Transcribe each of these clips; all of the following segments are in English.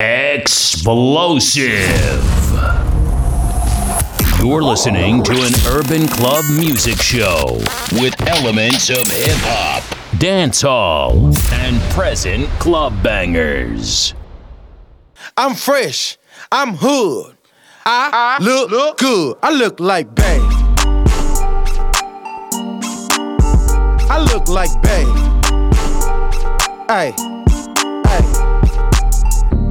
Explosive. You're listening to an urban club music show with elements of hip hop, dance hall, and present club bangers. I'm fresh. I'm hood. I, look, look good. I look like Bay. I look like Bay. Hey, hey.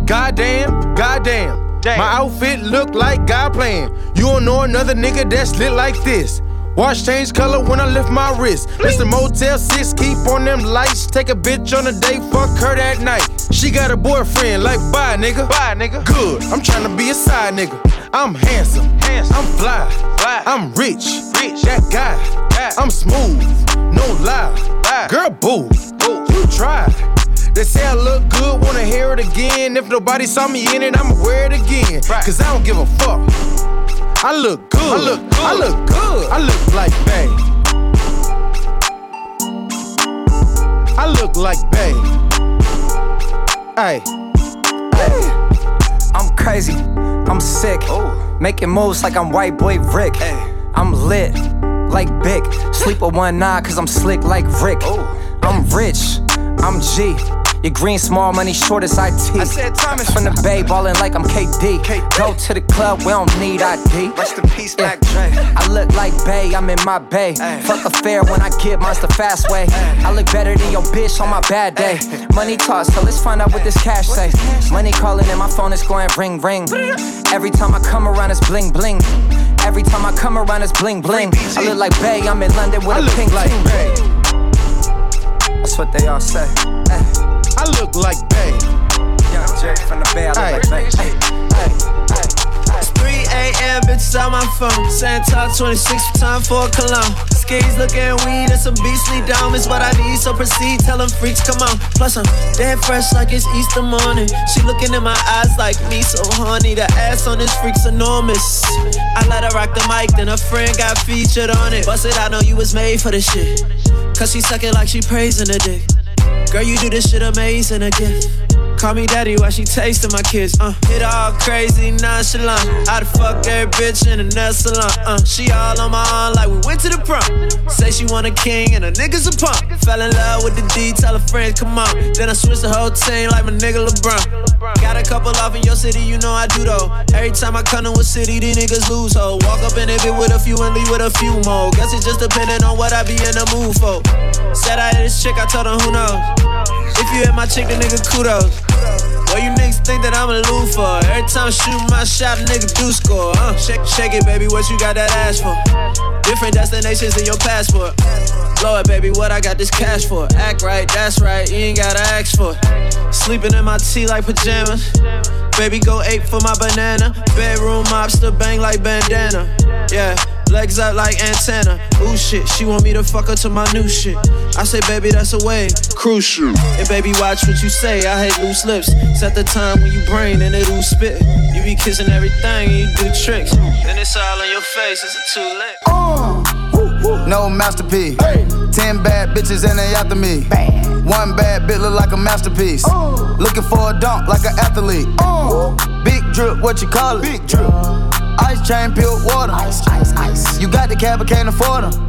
Goddamn, goddamn. Damn. My outfit look like God playing. You don't know another nigga that's lit like this. Watch change color when I lift my wrist. It's the Motel 6, keep on them lights. Take a bitch on a date, fuck her that night. She got a boyfriend, like bye nigga. Bye, nigga. Good, I'm tryna be a side nigga. I'm handsome, Handsome. I'm fly, Fly. I'm rich, Rich. that guy. Guy. I'm smooth, no lie. Lie. Girl, boo, Boo. you try. They say I look good, wanna hear it again. If nobody saw me in it, I'ma wear it again. Right. Cause I don't give a fuck. I look good. I look good. I look good. I look like Bay. I look like Bay. Hey. Hey. I'm crazy, I'm sick. Oh. Making moves like I'm white boy Rick. I'm lit like Bic. Sleep with one eye cause I'm slick like Rick. Oh. I'm rich, I'm G. Your green small money short as IT. Isaiah Thomas. From the bay ballin' like I'm KD. Go to the club, we don't need ID. Rest in peace, Mac Dre. I look like Bay, I'm in my bay. Fuck a fair when I get mines the fast way. I look better than your bitch on my bad day. Money talk, so let's find out what this cash say. Money calling and my phone is going ring ring. Every time I come around, it's bling bling. Every time I come around, it's bling bling. I look like Bay, I'm in London with I a pink like. Bay. That's what they all say. Hey, I look like Bay. young Jerry from the Bay, I look like Bay. Hey, hey. It's 3 a.m. bitches on my phone. Saying top 26 time for a cologne. Skis looking weed and some beastly dome is what I need. So proceed, tell them freaks, come on. Plus, I'm dead fresh like it's Easter morning. She looking in my eyes like me, so horny. The ass on this freak's enormous. I let her rock the mic, then a friend got featured on it. Bust it, I know you was made for this shit. Cause she suck it like she praising the dick. Girl, you do this shit amazing, a gift. Call me daddy while she tasting my kids. Uh, hit all crazy, nonchalant. I'd fuck every bitch in a nail salon. Uh, she all on my arm like we went to the prom. Say she want a king and a nigga's a punk. Fell in love with the D, tell her friends come on. Then I switched the whole team like my nigga LeBron. Got a couple off in your city, you know I do though. Every time I come to a city, these niggas lose ho. Walk up in it with a few and leave with a few more. Guess it's just depending on what I be in the mood for. Said I hit this chick, I told her who knows. If you hit my chick, the nigga kudos. What you niggas think that I'm a lose for? Every time I shoot my shot, nigga do score. Uh, shake, it, baby, what you got that ass for? Different destinations in your passport. Blow it, baby, what I got this cash for? Act right, that's right, you ain't gotta ask for. Sleeping in my tea like pajamas. Baby, go ape for my banana. Bedroom mobster bang like bandana. Yeah, legs up like antenna. Ooh shit, she want me to fuck her to my new shit. I say, baby, that's a way. Crucial. And baby, watch what you say. I hate loose lips. Set the time when you brain and it ooh spit. You be kissing everything and you do tricks. And it's all on your face. Is it too late? Uh. No masterpiece. Ten bad bitches and they after me. One bad bitch look like a masterpiece. Uh. Looking for a dunk like an athlete. Uh. Big drip, what you call it? Big drip. Ice chain, pure water. Ice, ice, ice. You got the cab, but can't afford them.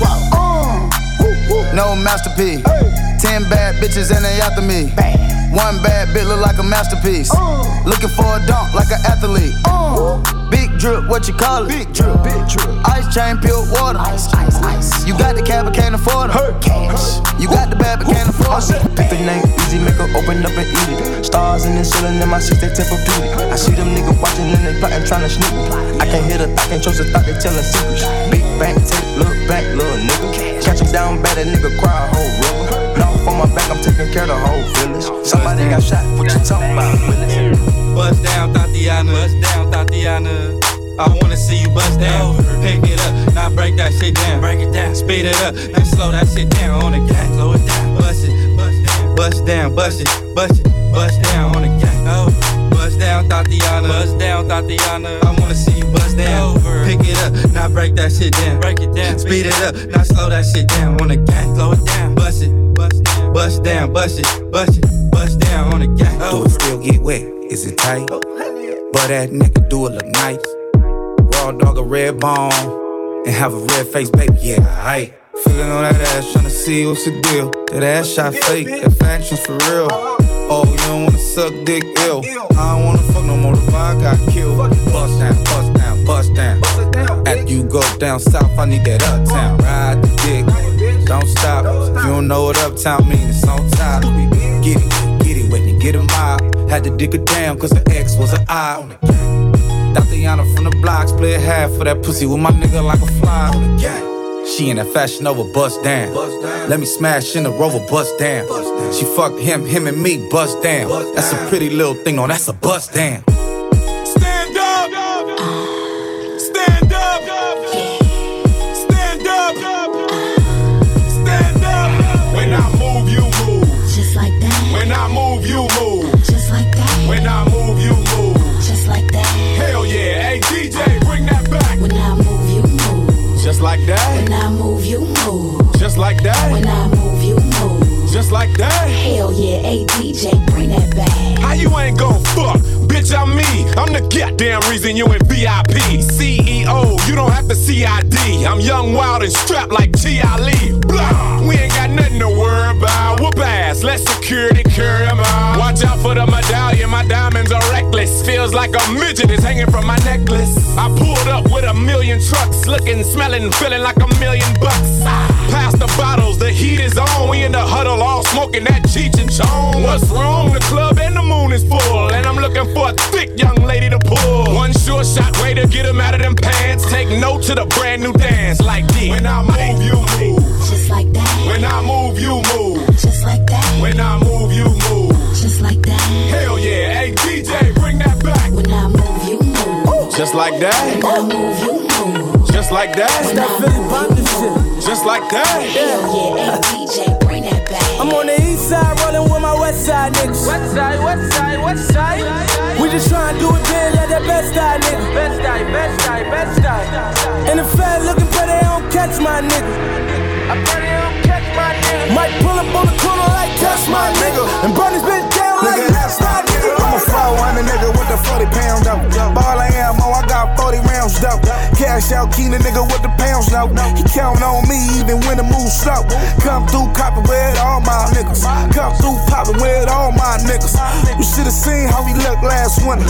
her. No masterpiece. Ten bad bitches and they after me. One bad bitch look like a masterpiece. Looking for a dunk like an athlete. Big drip, what you call it? Big drip, big drip. Ice chain, pure water. Ice, ice, ice. You got the cab, but can't afford it. Cash. You got the bad, but can't afford it. Pick the name easy, make her open up and eat it. Stars in the ceiling in my seat, they tip of beauty. I see them niggas watching and they plotting, trying to sneak me. I can't hear the thought, can't trust the thought, they telling secrets. Big bank, take, look back, little nigga. Catch him down bad, that nigga cry a whole river. Knock on my back, I'm taking care of the whole village. Somebody got shot, what you talking about, Willis? Boy, Tatiana. I wanna see you bust down. Pick it up, now break that shit down. Break it down, speed it up, now slow that shit down on the gang. Slow it down, bust it, bust down, bust down, bust it, bust it, bust down on the gang. Oh, bust down, Tatiana, bust down, Tatiana. I wanna see you bust down. Pick it up, now break that shit down. Break it down, speed it up, now slow that shit down on the gang. Slow it down, bust it, bust down, bust down, bust it, bust it, bust down on the gang. Do it still get wet? Is it tight? Oh, but that nigga do it look nice raw dog a red bone and have a red face, baby. Yeah, I feeling on that ass, trying to see what's the deal. That ass shot fake, that faction's for real. Oh, you don't wanna suck dick ill. I don't wanna fuck no more, the vibe got killed. Bust down, bust down, bust down. After you go down south, I need that uptown. Ride the dick, don't stop. If you don't know what uptown means, it's on top. Get it, get it, when you get a mob. Had to dig it down, cause the X was an eye. Tatiana from the blocks, play half for that pussy with my nigga like a fly on the gang. She in that fashion over bust down. Let me smash in the rover, bust down. She fucked him, him and me, bust down. That's a pretty little thing, no, that's a bust down. Like When. I move, you move. Just like that. When. I move, you move. Just like that. Hell yeah, hey DJ, bring that back. How you ain't gon' fuck? Bitch, I'm me. I'm the goddamn reason you in VIP. CEO, you don't have to CID. I'm young, wild, and strapped like G. Ali. Blah. We ain't got nothing to worry about. Whoop ass, let security carry 'em out. Watch out for the medallion, my diamonds are reckless. Feels like a midget is hanging from my necklace. I pulled up with a million trucks, looking, smelling, feeling like a million bucks. Pass the bottles, the heat is on. We in the huddle, all smoking that Cheech and Chong. What's wrong? The club and the moon is full, and I'm looking for a thick young lady to pull. One sure shot way to get 'em out of them pants. Take note to the brand new dance like this. When I move, you move. Just like that. When I move, you move. Just like that. When I move, you move. Just like that. Hell yeah, hey DJ, bring that back. When I move. Just like that. I move, you move. Just like When that. I move, you move. Just like that. Hell yeah, hey DJ, bring that back. I'm on the east side rolling with my west side niggas. West side, west side, west side. We just tryna do it big like that best side nigga. Best side, best side, best side. And the fat looking for they don't catch my nigga. I pray they don't catch my nigga. Might pull up on the corner like catch my nigga. And this bitch down like left side nigga. I'm a 400 nigga with the 40 pound up. Ball of ammo, I got 40 rounds though. Cash out, keen the nigga with the pounds now. He count on me even when the move slow. Come through copping with all my niggas. Come through popping with all my niggas. You should've seen how we looked last winter.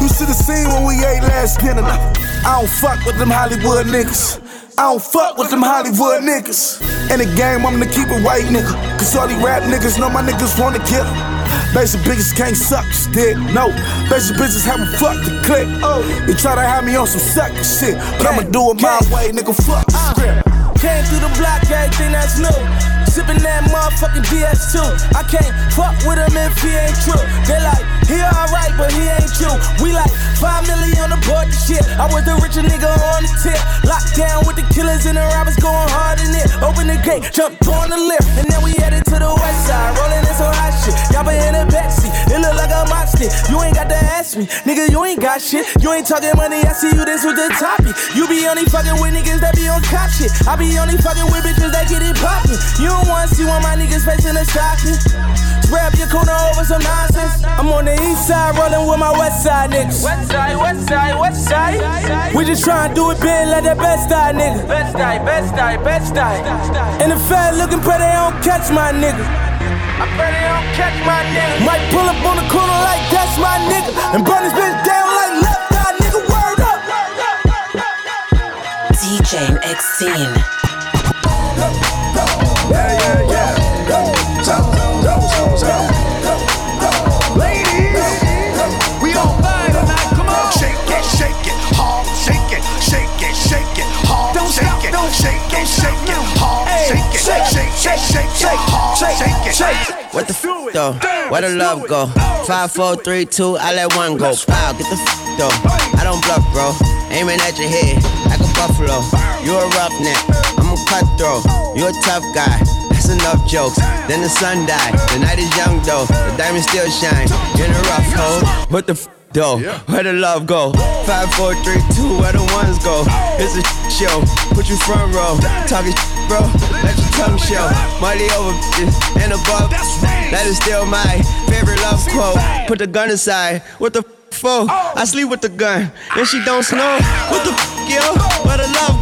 You should've seen when we ate last dinner. I don't fuck with them Hollywood niggas. I don't fuck with them Hollywood niggas. In the game, I'm the keep it white nigga. Cause all these rap niggas know my niggas wanna kill. them. Basic bitches can't suck dick, no. Basic bitches haven't fucked the click. Oh, they try to have me on some sucker shit, but I'ma do it my way, nigga. Fuck the uh, script. Came through the block, everything that's new. Sippin' that motherfucking DS2. I can't fuck with him if he ain't true. They like, he alright, but he ain't you. We like, five million on the board, the shit. I was the richer nigga on the tip. Locked down with the killers and the robbers going hard in it. Open the gate, jumped on the lift, and then we headed to the west side. Rolling in some hot shit. Y'all been in a backseat. It look like a stick. You ain't got to ask me. Nigga, you ain't got shit. You ain't talking money, I see you, this with the topic. You be only fucking with niggas that be on cop shit. I be only fucking with bitches that get it poppin'. You don't wanna see one of my niggas facing a stocking. Grab your corner over some nonsense. I'm on the east side rolling with my west side niggas. West side, west side, west side. We just tryna do it big like that best side nigga. Best side, best side, best side. And the fat looking pretty, they don't catch my nigga. I pray they don't catch my nigga. Might pull up on the corner like that's my nigga. And burn this bitch down like left eye nigga. Word up. DJ X10. Yeah, yeah, yeah. Jump, jump, jump, jump. Ladies, we on fire tonight. Come on. Shake it, shake it, hard, shake it, shake it, shake it, hard, Don't shake stop, it, don't shake it, shake it, hard, shake it, shake, shake shake, shake shake, hard, shake, it. shake. What the? though? Where the love go? Five, four, three, two, I let one go. Wow, get the f though. I don't bluff, bro. Aiming at your head like a buffalo. You a roughneck, I'm a cutthroat. You a tough guy. That's enough jokes. Then the sun died. The night is young though. The diamond still shine. In a rough hole. What the f though? Where the love go? Five, four, three, two, where the ones go? It's a show. Put you front row. Talking bro. Let your tongue show. Money over and above. That is still my favorite love quote. Put the gun aside. What the f- for? I sleep with the gun. And she don't snow. What the f- yo? Where the love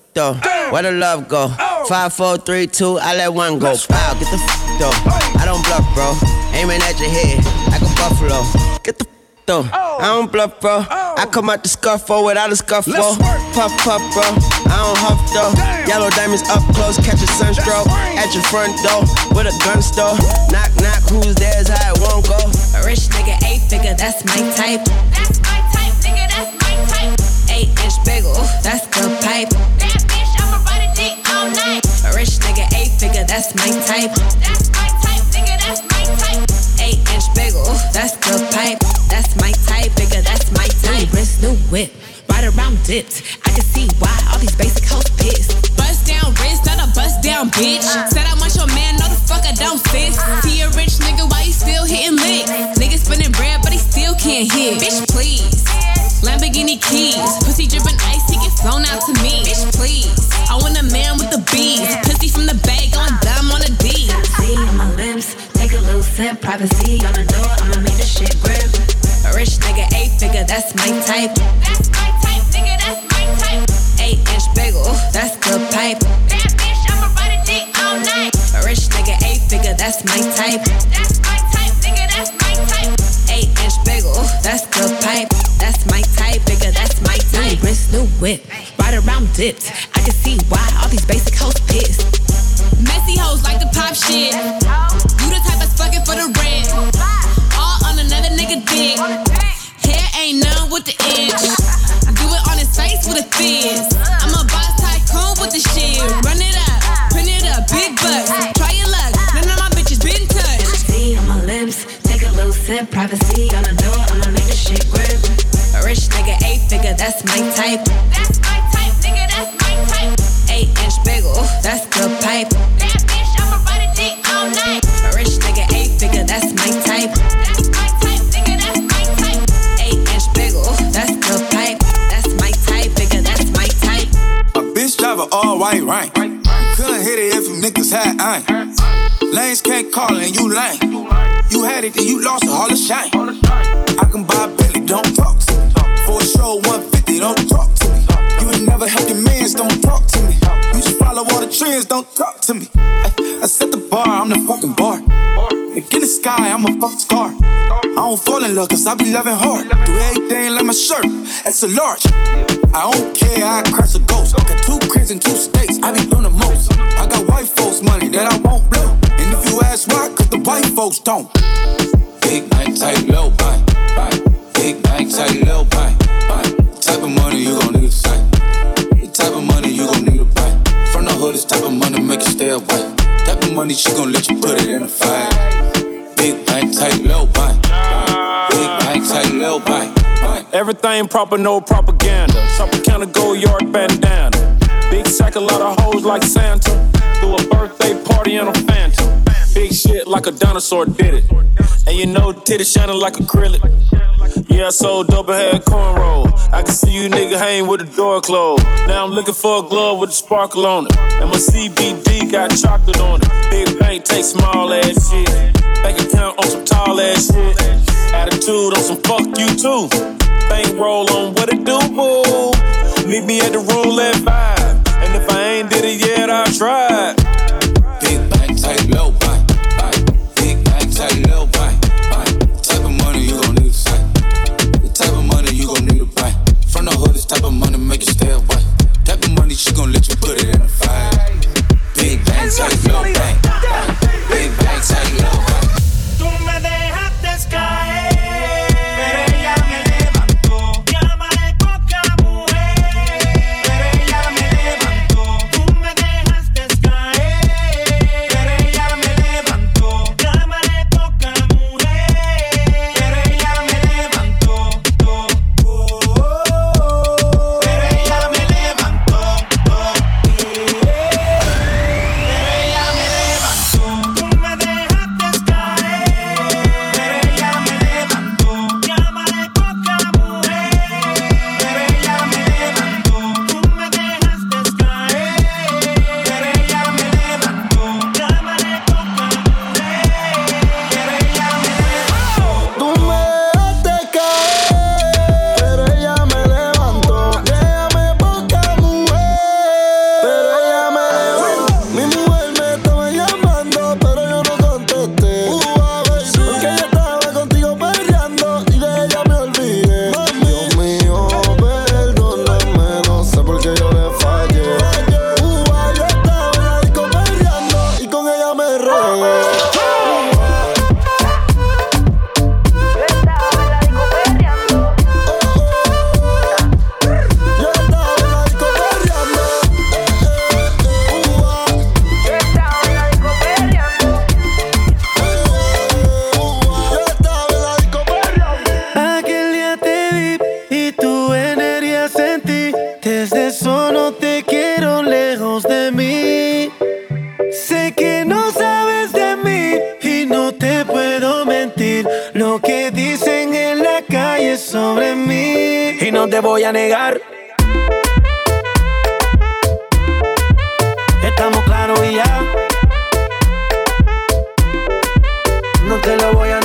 though? Where the love go? Oh. Five, four, three, two, I let one go. Wow, get the f though. I don't bluff, bro. Aiming at your head like a buffalo. Get the f though. Oh. I don't bluff, bro. I oh. come out the scuffle without a scuffle. Puff, puff, bro. I don't huff, though. Yellow diamonds up close, catch a sunstroke. At your front door with a gun store. Knock, knock, who's there's how it won't go. A rich nigga, eight figure, that's my type. That's my type, Inch bagel, that's the pipe. That bitch, I'ma ride a dick all night. A rich nigga, eight figure, that's my type. That's my type, nigga, that's my type. Eight inch bagel, that's the pipe. That's my type, nigga, that's my type. New wrist, new whip, right around dipped. I can see why all these basic hoes pissed. Bust down wrist, not a bust down bitch. Uh-huh. Said I want your man, no the fuck I don't sis. Uh-huh. See a rich nigga, why he still hitting lick? Nigga spinning bread, but he still can't hit. Bitch, please. Lamborghini keys, pussy dripping ice, he get flown out to me. Bitch, please. I want a man with the bees, pussy from the bag on dumb on a D. See on my lips, take a little sip. Privacy on the door, I'ma make this shit grip. A rich nigga, eight figure, that's my type. That's my type, nigga, that's my type. Eight inch bagel, that's the pipe. That bitch, I'ma ride a dick all night. A rich nigga, eight figure, that's my type. That's my type, Eight bagel, that's the pipe. That's my type, nigga, that's my type. New wrist, new whip, right around dipped. I can see why all these basic hoes pissed. Messy hoes like to pop shit. You the type that's fucking for the rent. All on another nigga dick. Hair ain't none with the inch. Type. That's my type, nigga, that's my type. Eight inch bagel, that's the pipe. That bitch, I'ma ride a dick all night. A rich nigga, eight figure, that's my type. That's my type, nigga, that's my type. Eight inch bagel, that's the pipe. That's my type, nigga, that's my type. A bitch drive a all white rank. Couldn't hit it if you niggas had aim. Lanes can't call and you lame. You had it, then you lost it, all the shine. I can buy trends, don't talk to me. I, I set the bar, I'm the fucking bar. Like in the sky, I'm a fucking star. I don't fall in love, cause I be loving hard. Do everything like my shirt, that's a large. I don't care, I crash a ghost. Got two cribs in two states, I be doing the most. I got white folks' money that I won't blow. And if you ask why, cause the white folks don't. Big night, tight, low, buy. Big night, tight, low, buy. Type of money you gon' need type of money make you stay away. Type of money she gon' let you put it in a fight. Big night, tight, low, buy. Big night, tight, low, buy. Everything proper, no propaganda. A counter, go yard bandana. Big sack, a lot of hoes like Santa. Do a birthday party in a phantom. Big shit like a dinosaur did it. And you know, titty shining like acrylic. Yeah, I sold double head cornrow. I can see you nigga hang with the door closed. Now I'm looking for a glove with a sparkle on it. And my CBD got chocolate on it. Big bank take small ass shit. Bank account on some tall ass shit. Attitude on some fuck you too. Bank roll on what it do, boo. Meet me at the roulette vibe. And if I ain't did it yet, I tried. Big bank, tight, low, type of money make you stay away. Type of money she gon' let you put it in the fire. Big bang, take no bang. Big bang, take lo que dicen en la calle sobre mí. Y no te voy a negar. Estamos claros y ya. No te lo voy a negar.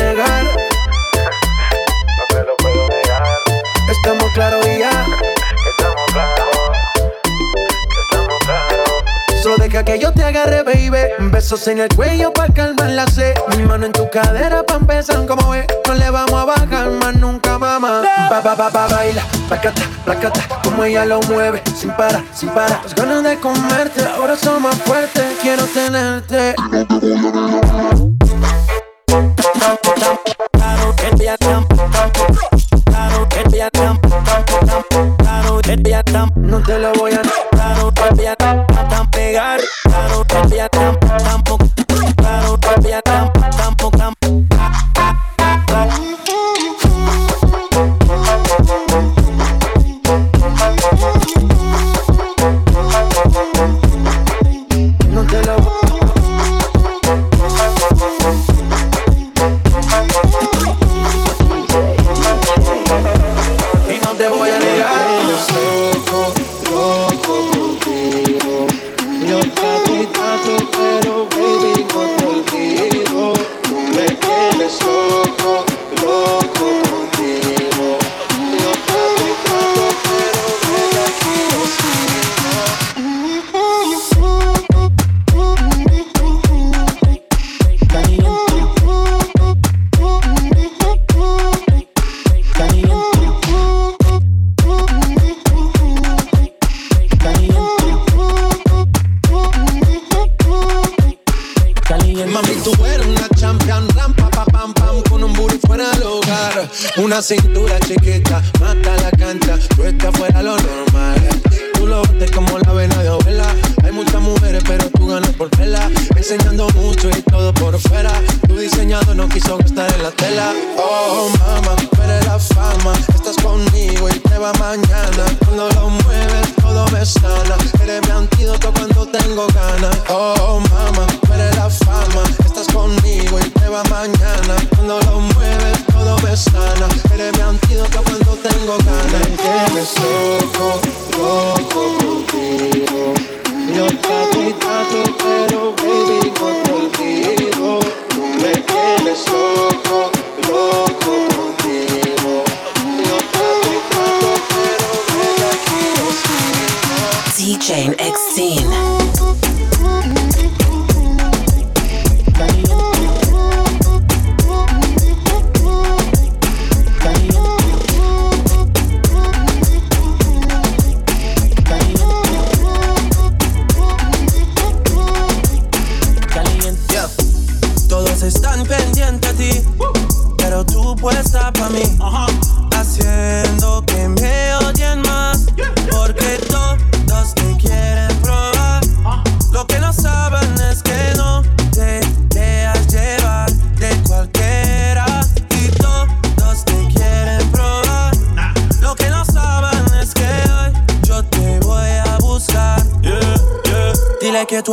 que yo te agarre, baby. Besos en el cuello para calmar la sed. Mi mano en tu cadera pa' empezar, como ves. No le vamos a bajar más nunca, mamá. Pa, pa, pa, pa, baila, placata, placata. Como ella lo mueve, sin para, sin para. Las ganas de comerte, ahora son más fuertes. Quiero tenerte. No te lo voy a Jane X Scene.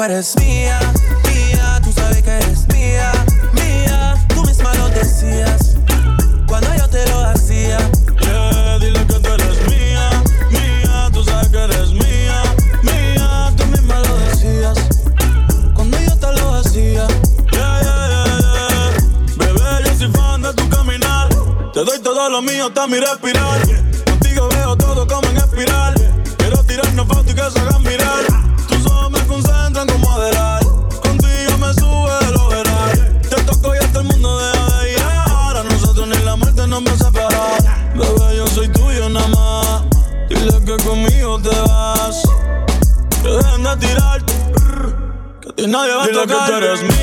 Eres mía, mía, tú sabes que eres mía, mía. Tú misma lo decías cuando yo te lo hacía. Yeah, dile que tú eres mía, mía, tú sabes que eres mía, mía. Tú misma lo decías cuando yo te lo hacía. Yeah, yeah, yeah, yeah. Bebé, yo soy fan de tu caminar. Te doy todo lo mío hasta mi respirar. que tú eres mía.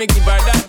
make buy that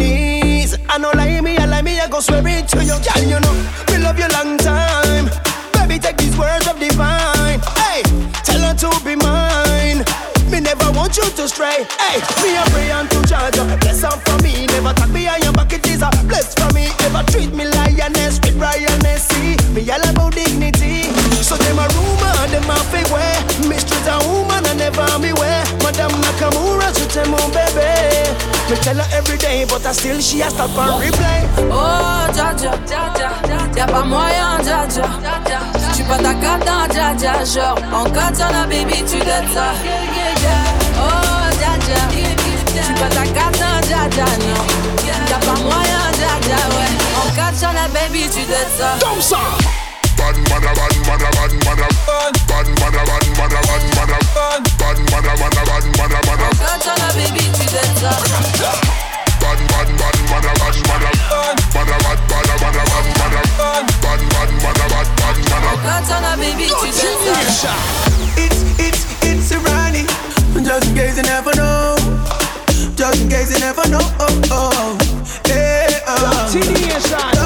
ladies. I know lie me, I lie me, I go swear it to you, girl. You know we love you long time. Baby, take these words of divine. Hey, tell her to be mine. Me never want you to stray. Hey, me a pray unto to charge. Bless her for me. Never talk behind your back. It is a bless for me. Never treat me lioness with lioness. Me all about dignity. So them a rumor, them a fake way. Mistress a woman, I never me way. Madam Nakamura, so tell me, oh, baby. Me tell her every day, but I still she a stop and replay. Oh, Djadja, Djadja, y'a pas moyen, Djadja. Tu pas ta cata, Djadja, genre en katana, baby, tu dettes ça. Oh, Djadja, tu pas ta cata, Djadja, non. Y'a pas moyen, Djadja, ouais. En katana, baby, tu dettes ça. Comme ça never know. Oh, oh. Hey, oh. Teenage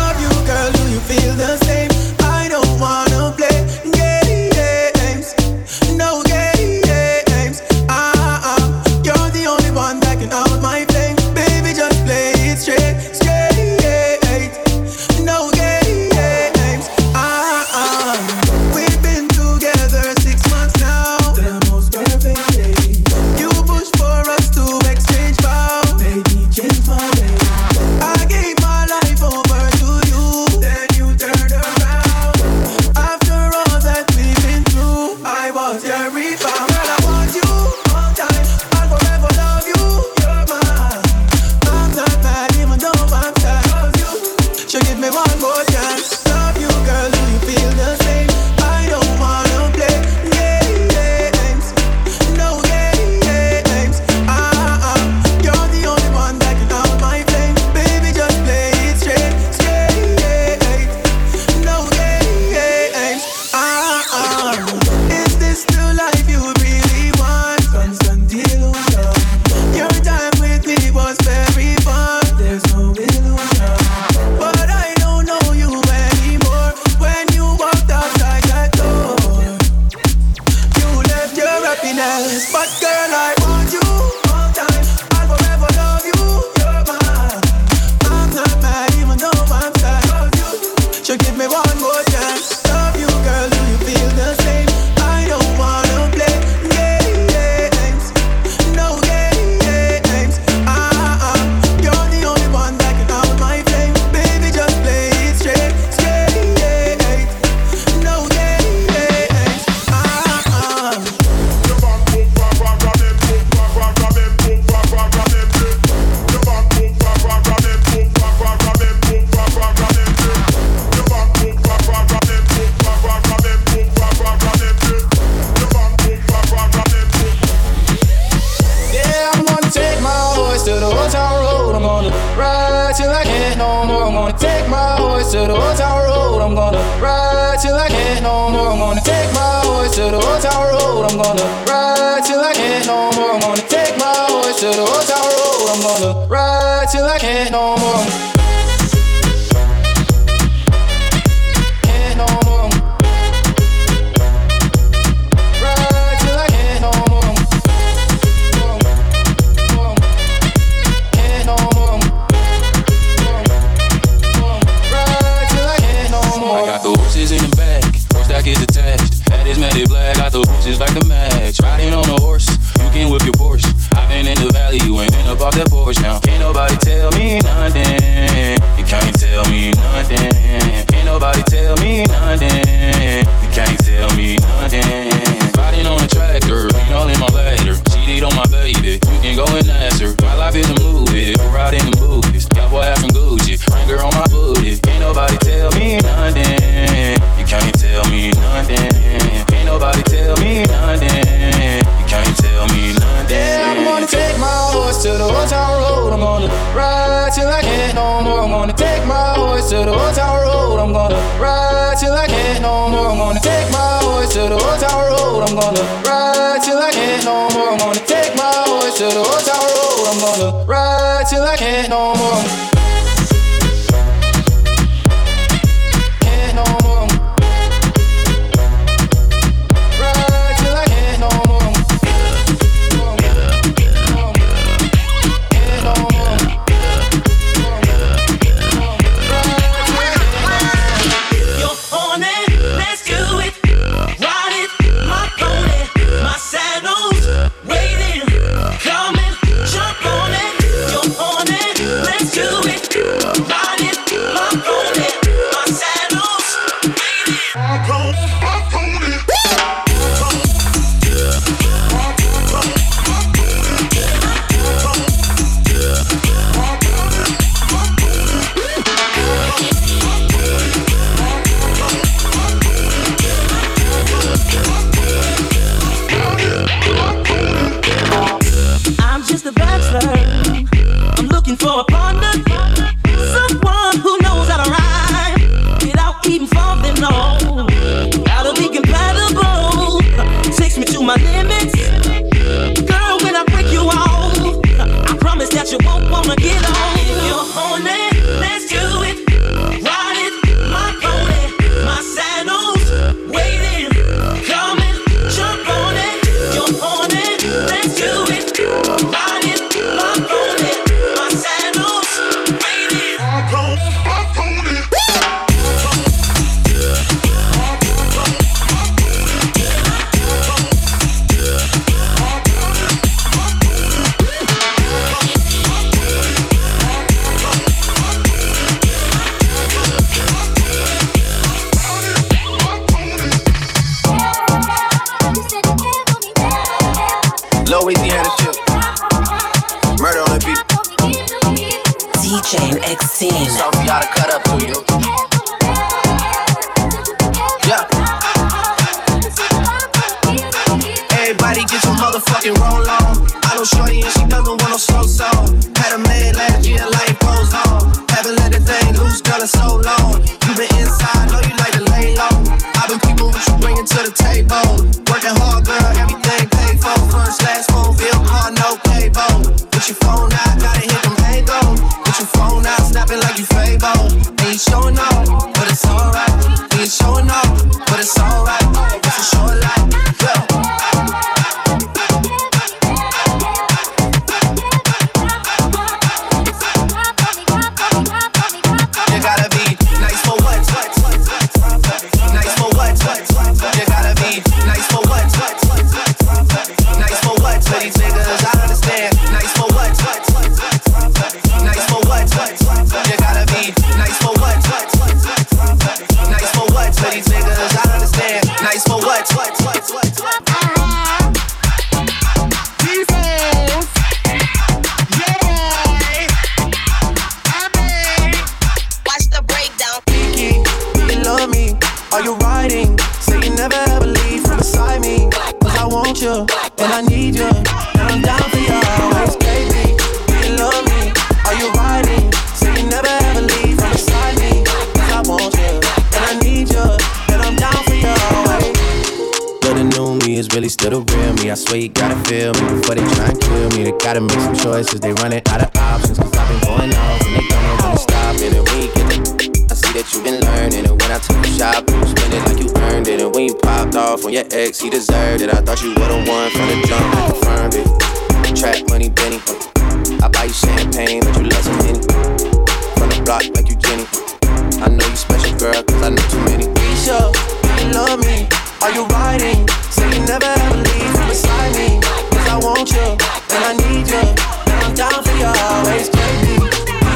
me one more porch now. Can't nobody tell me nothing. You can't tell me nothing. Can't nobody tell me nothing. You can't tell me nothing. Riding on a tractor, lean all in my ladder. Cheated on my baby, you can go and ask her. My life is a movie, go ride in the movies. Y'all boy have some Gucci, finger on my booty. Can't nobody tell me nothing. You can't tell me nothing Can't nobody tell me nothing. You can't tell me nothing. Old town road. I'm gonna ride till I can't no more. I'm gonna take my horse to the old town road. I'm gonna ride till I can't no more. I'm gonna take my horse to the old town road. I'm gonna ride till I can't no more. I'm gonna take my horse to the old town road. I'm gonna ride till I can't no more. Swear you gotta feel me before they try and kill me. They gotta make some choices, they running out of options. Cause I've been going off and they don't know when to stop it. And we get it. I see that you've been learning. And when I took you shopping, you spend it like you earned it. And when you popped off on your ex, he deserved it. I thought you were the one from the jump, I confirmed it. Track money, Benny. I buy you champagne, but you love some Henny. From the block like you Jenny. I know you special, girl, cause I know too many. Risha, you love me. Are you riding? Say you never ever leave beside me. Cause I want you, and I need you. And I'm down for you always, baby.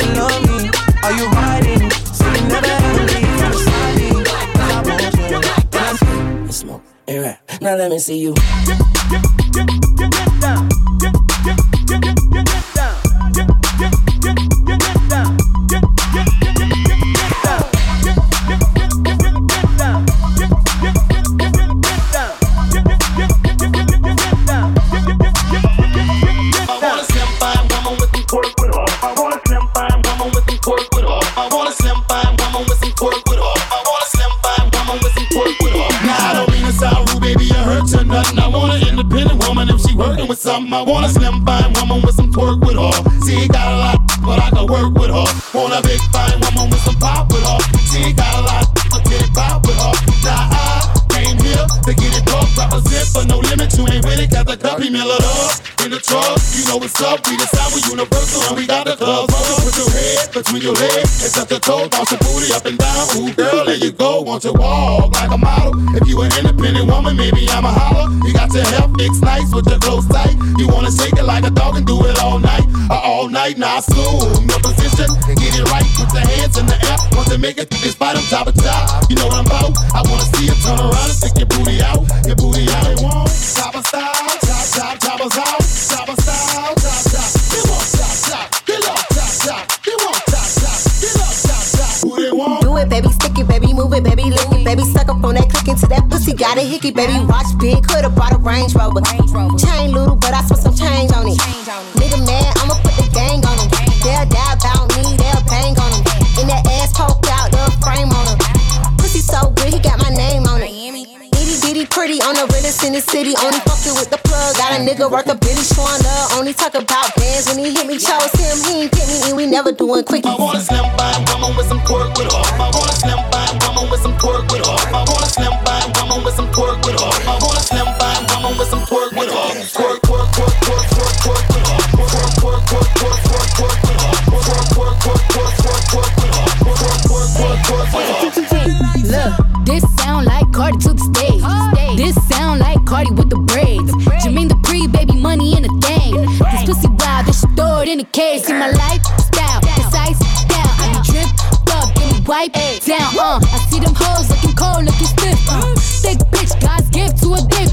You love me. Are you riding? Say you never ever leave beside me. Cause I want you, and I Smoke, and rap. Now let me see you. I working with something. I want a slim fine woman with some pork with her. See, got a lot, but I can work with her. Want a big fine woman with some pop with her. See, got a lot, but get it pop with her. Now I came here to get it broke, represent for no limit. You ain't with it, got the copy mill it up in the truck. You know what's up, we the sound, we universal, and we got the club. Mother, put your head between your legs and touch the toe, bounce your booty up and down. Ooh, girl, there you go, want to walk like a model. If you an independent woman, maybe I'm a holler. You got your hair fixed nice with your clothes tight. You wanna shake it like a dog and do it all night, uh, all night. Now assume your position get it right. Put the hands in the air, want to make it this bottom top of top. You know what I'm about? I wanna see you turn around and stick your booty out, your booty into that pussy, got a hickey, baby, watch big, coulda brought a Range Rover. Chain little, but I spent some change on it. Nigga mad, I'ma put the gang on him. They'll realest in the city. Only fucking with the plug. Got a nigga worth a billy showing. Only talk about bands when he hit me. Chose him, he ain't pick me, and we never doing quickies. I want a slim fine woman with some pork with her. I want a slim fine woman with some pork with her. I want a slim fine woman with some pork with her. I want a slim fine woman with some pork with her. In the case. See my lifestyle, precise down. I be dripped up, get me wipe down. Uh, I see them hoes looking cold, looking stiff. Uh, thick bitch, God's gift to a dick.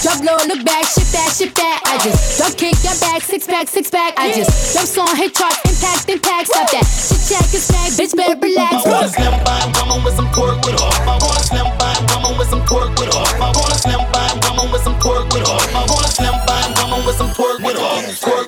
Drop low, look back, shit that, shit that. I just don't kick your back, six pack, six pack. I just jump song, hit charts, impact, impact. Stop that. Shit check, it's back, bitch, better relax. I want a slim fine woman with some pork with her. I want a slim fine woman with some pork with her. I want a slim fine woman with some pork with her. I want a slim fine woman with some pork with pork, pork,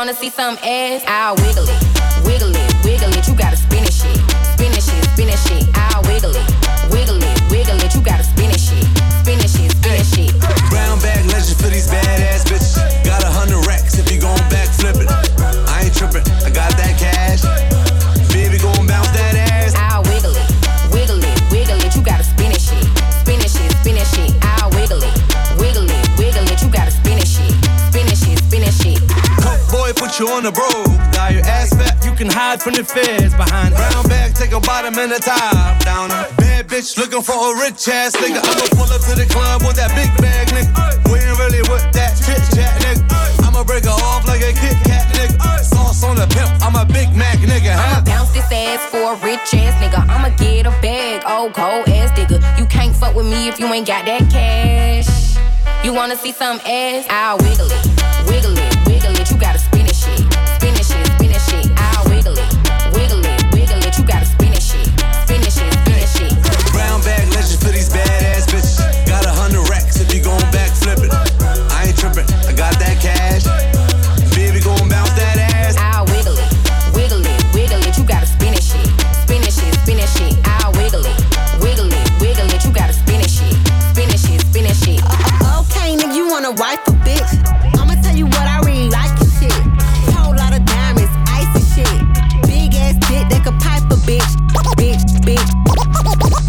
wanna see some ass? I'll wiggle it, wiggle it, wiggle it. You gotta spin it shit, spin it shit, spin it shit. You on the brogue. Got your ass fat, you can hide from the feds behind. Brown bag, take a bottom and a top down. Bad bitch looking for a rich ass nigga. I'ma pull up to the club with that big bag, nigga. We ain't really with that chit chat, nigga. I'ma break her off like a Kit Kat, nigga. Sauce on the pimp, I'm a Big Mac, nigga. I'ma Huh? bounce this ass for a rich ass nigga. I'ma get a bag, old cold ass nigga. You can't fuck with me if you ain't got that cash. You wanna see some ass? I'll wiggle it, wiggle it, wiggle it. You gotta a wife a bitch. I'ma tell you what I really like and shit. Whole lot of diamonds, ice and shit. Big ass dick that could pipe a bitch. Bitch, bitch,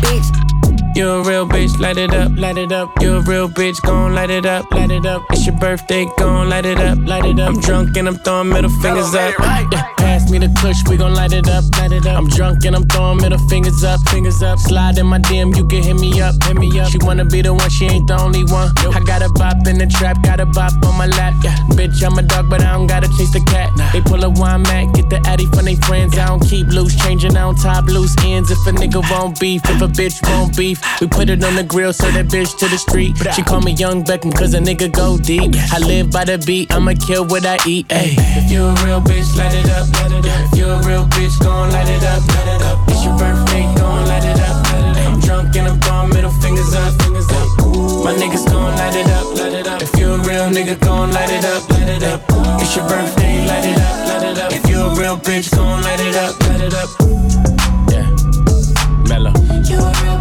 bitch. You're a real bitch light it up, light it up. You a real bitch, gon' light it up, light it up. It's your birthday, gon' light it up, light it up. I'm drunk and I'm throwing middle fingers up. Yeah, pass me the kush, we gon' light it up, light it up. I'm drunk and I'm throwing middle fingers up, fingers up. Slide in my DM, you can hit me up, hit me up. She wanna be the one, she ain't the only one. I got a bop in the trap, got a bop on my lap. Yeah, bitch, I'm a dog, but I don't gotta chase the cat. They pull a wine mat, get the addy from they friends. I don't keep loose, changing, I don't top loose ends. If a nigga won't beef, if a bitch won't beef, we put it on the grill, so that bitch to the street. She call me Young Beckham, cause a nigga go deep. I live by the beat, I'ma kill what I eat. Ayy, if you a real bitch, light it up, light it up. If you a real bitch, gon' light it up, light it up. It's your birthday, gon' light it up, light it up. I'm drunk and I'm throwing middle fingers up, fingers up. My niggas gon' light it up, light it up. If you a real nigga, gon' light it up, light it up. It's your birthday, light it up, light it up. If you a real bitch, gon' light it up, light it up. Yeah, Mellow. You a real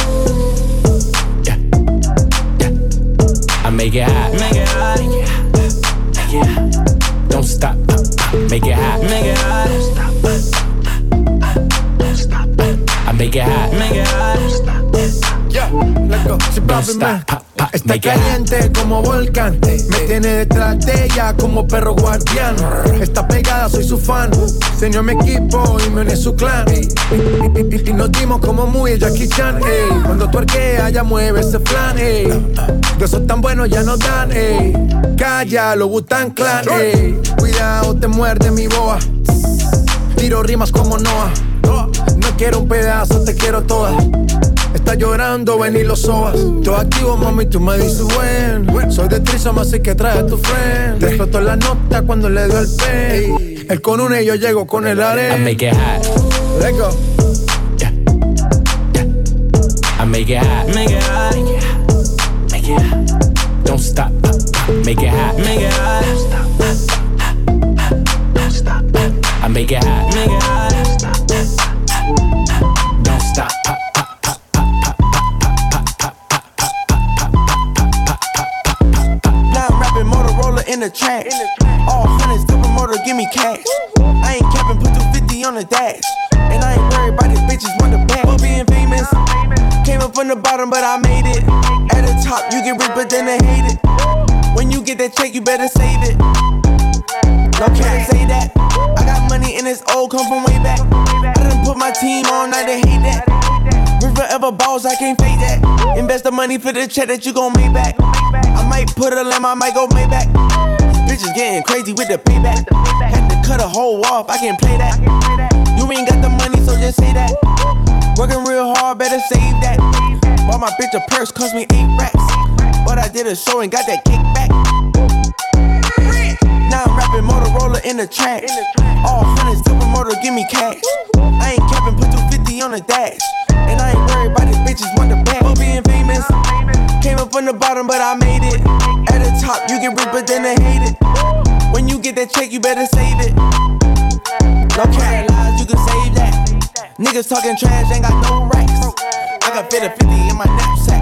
Make it hot. Make it hot. Make it hot. Don't stop. Make it hot. Make it hot. Don't stop. I make it hot. Make it hot. Yeah, let's go. Si Don't papi me stop. Está it hot. caliente como volcán. Me tiene detrás de ella como perro guardián. Está pegada, soy su fan. Se unió a mi equipo y me uní a su clan. Y, y- y- y nos dimos como muy Jackie Chan. ey. Cuando tu arquea, ya mueve ese flan. ey. De esos tan buenos ya nos dan. ey. Calla, lo gustan clan. ey. Cuidado, te muerde mi boa. Tiro rimas como Noah. No quiero un pedazo, te quiero toda. Está llorando, ven y lo sobas. Yo activo, mami, tú me dices buen. Soy de Trisom, así que trae a tu friend. Te explotó la nota cuando le dio el pen. Él con una y yo llego con el I arena. make it hot. Let's go. I make it hot. Make it hot. Make it hot. Don't stop. Make it hot. Make it hot. I make it hot. Make it hot. Motorola in the trash. All hundreds, double motor, give me cash. I ain't capping, put 250 on the dash. And I ain't worried about these bitches want the back. For being famous, came up from the bottom, but I made it. At the top, you get rich, but then they hate it. When you get that check, you better save it. No can't say that. I got money and it's old, come from way back. I done put my team on, now they hate that. River ever balls, I can't fake that. Invest the money for the check that you gon' make back. I might put a limb, I might go Maybach. Bitches getting crazy with the payback. Had to cut a hole off, I can play that. You ain't got the money, so just say that. Working real hard, better save that. Bought my bitch a purse, cost me eight racks. But I did a show and got that kickback. Now I'm rapping Motorola in the trash. All hundreds, motor, give me cash. I ain't capping, put 250 on the dash. And I ain't worried about these bitches want the bag. For being famous, came up from the bottom, but I made it. At the top, you get rich, but then they hate it. When you get that check, you better save it. No carry lies, you can save that. Niggas talking trash, ain't got no rights. I can fit a 50 in my knapsack.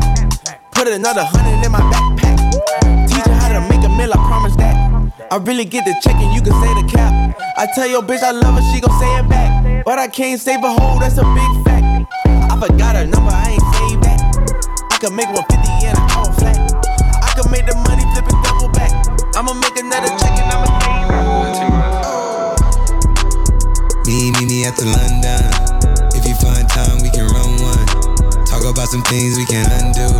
Put another hundred in my backpack. Teach how to make a meal, I promise that. I really get the check and you can say the cap. I tell your bitch I love her, she gon' say it back. But I can't save a hoe, that's a big fact. I forgot her number, I ain't saved that. I could make 150 in an hour flat. I could make the I'ma make another check and I'ma Me, me, me after London. If you find time, we can run one. Talk about some things we can undo.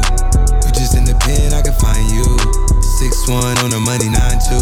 You just in the pen, I can find you. Six one on the money, nine two.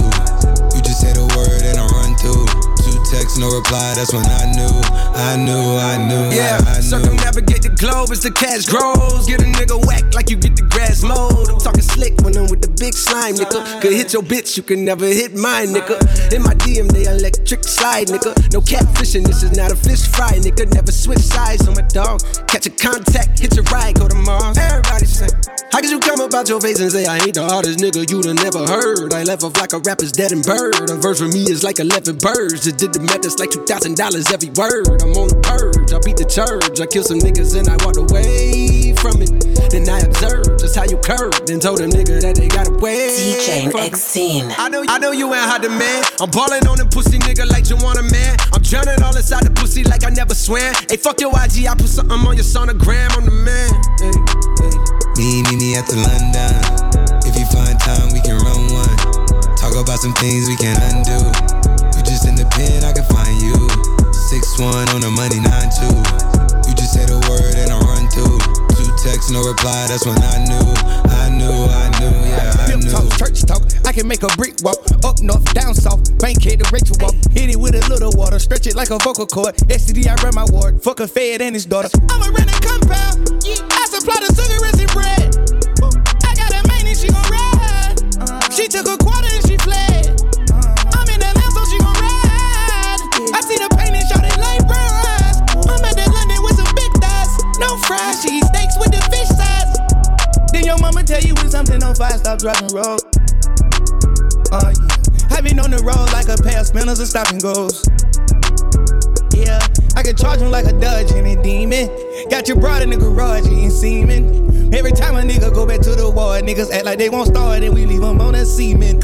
You just say the word and I run through. Two texts, no reply, that's when I knew, I knew, I knew. Yeah, I, I knew. circumnavigate the globe as the cash grows. Get a nigga whack like you get the grass mowed. I'm talking slick when I'm with the big slime, nigga. Could hit your bitch, you can never hit mine, nigga. In my DM, they electric slide, nigga. No catfishing, this is not a fish fry, nigga. Never switch sides on my dog. Catch a contact, hit your ride, go to Mars. Everybody say, How could you come about your face and say I ain't the hardest nigga you'd have never heard? I left off like a rapper's dead and bird. A verse for me is like 11 birds. Just did the math, it's like $2,000 every word. I'm on the purge, I beat the church. I kill some niggas and I walked away from it. Then I observed just how you curved and told a nigga that they got away. DJ from it. X-Scene. I know, I know you ain't hot man. I'm ballin' on them pussy nigga like you want a man. I'm drowning all inside the pussy like I never swam. Hey, fuck your IG, I put something on your sonogram. I'm the man. Hey, hey. Me, me, me at the London. Find time, we can run one. Talk about some things we can undo. You just in the pen, I can find you. Six one on the money, nine two. You just say the word and I run through. Two texts, no reply. That's when I knew, I knew, I knew, yeah, I knew. talk, church talk. I can make a brick walk. Up north, down south. Bank hit the Rachel walk. Hit it with a little water. Stretch it like a vocal cord. STD, I run my ward. Fuck a fed and his daughter. I'm a renting compound. I supply the sugar and bread. Tell you when something on fire, stop driving road. Oh yeah. I've been on the road like a pair of spinners and stopping goes. Yeah, I can charge him like a Dodge and a demon. Got your broad in the garage eating semen. Every time a nigga go back to the ward, niggas act like they won't start and we leave them on a semen.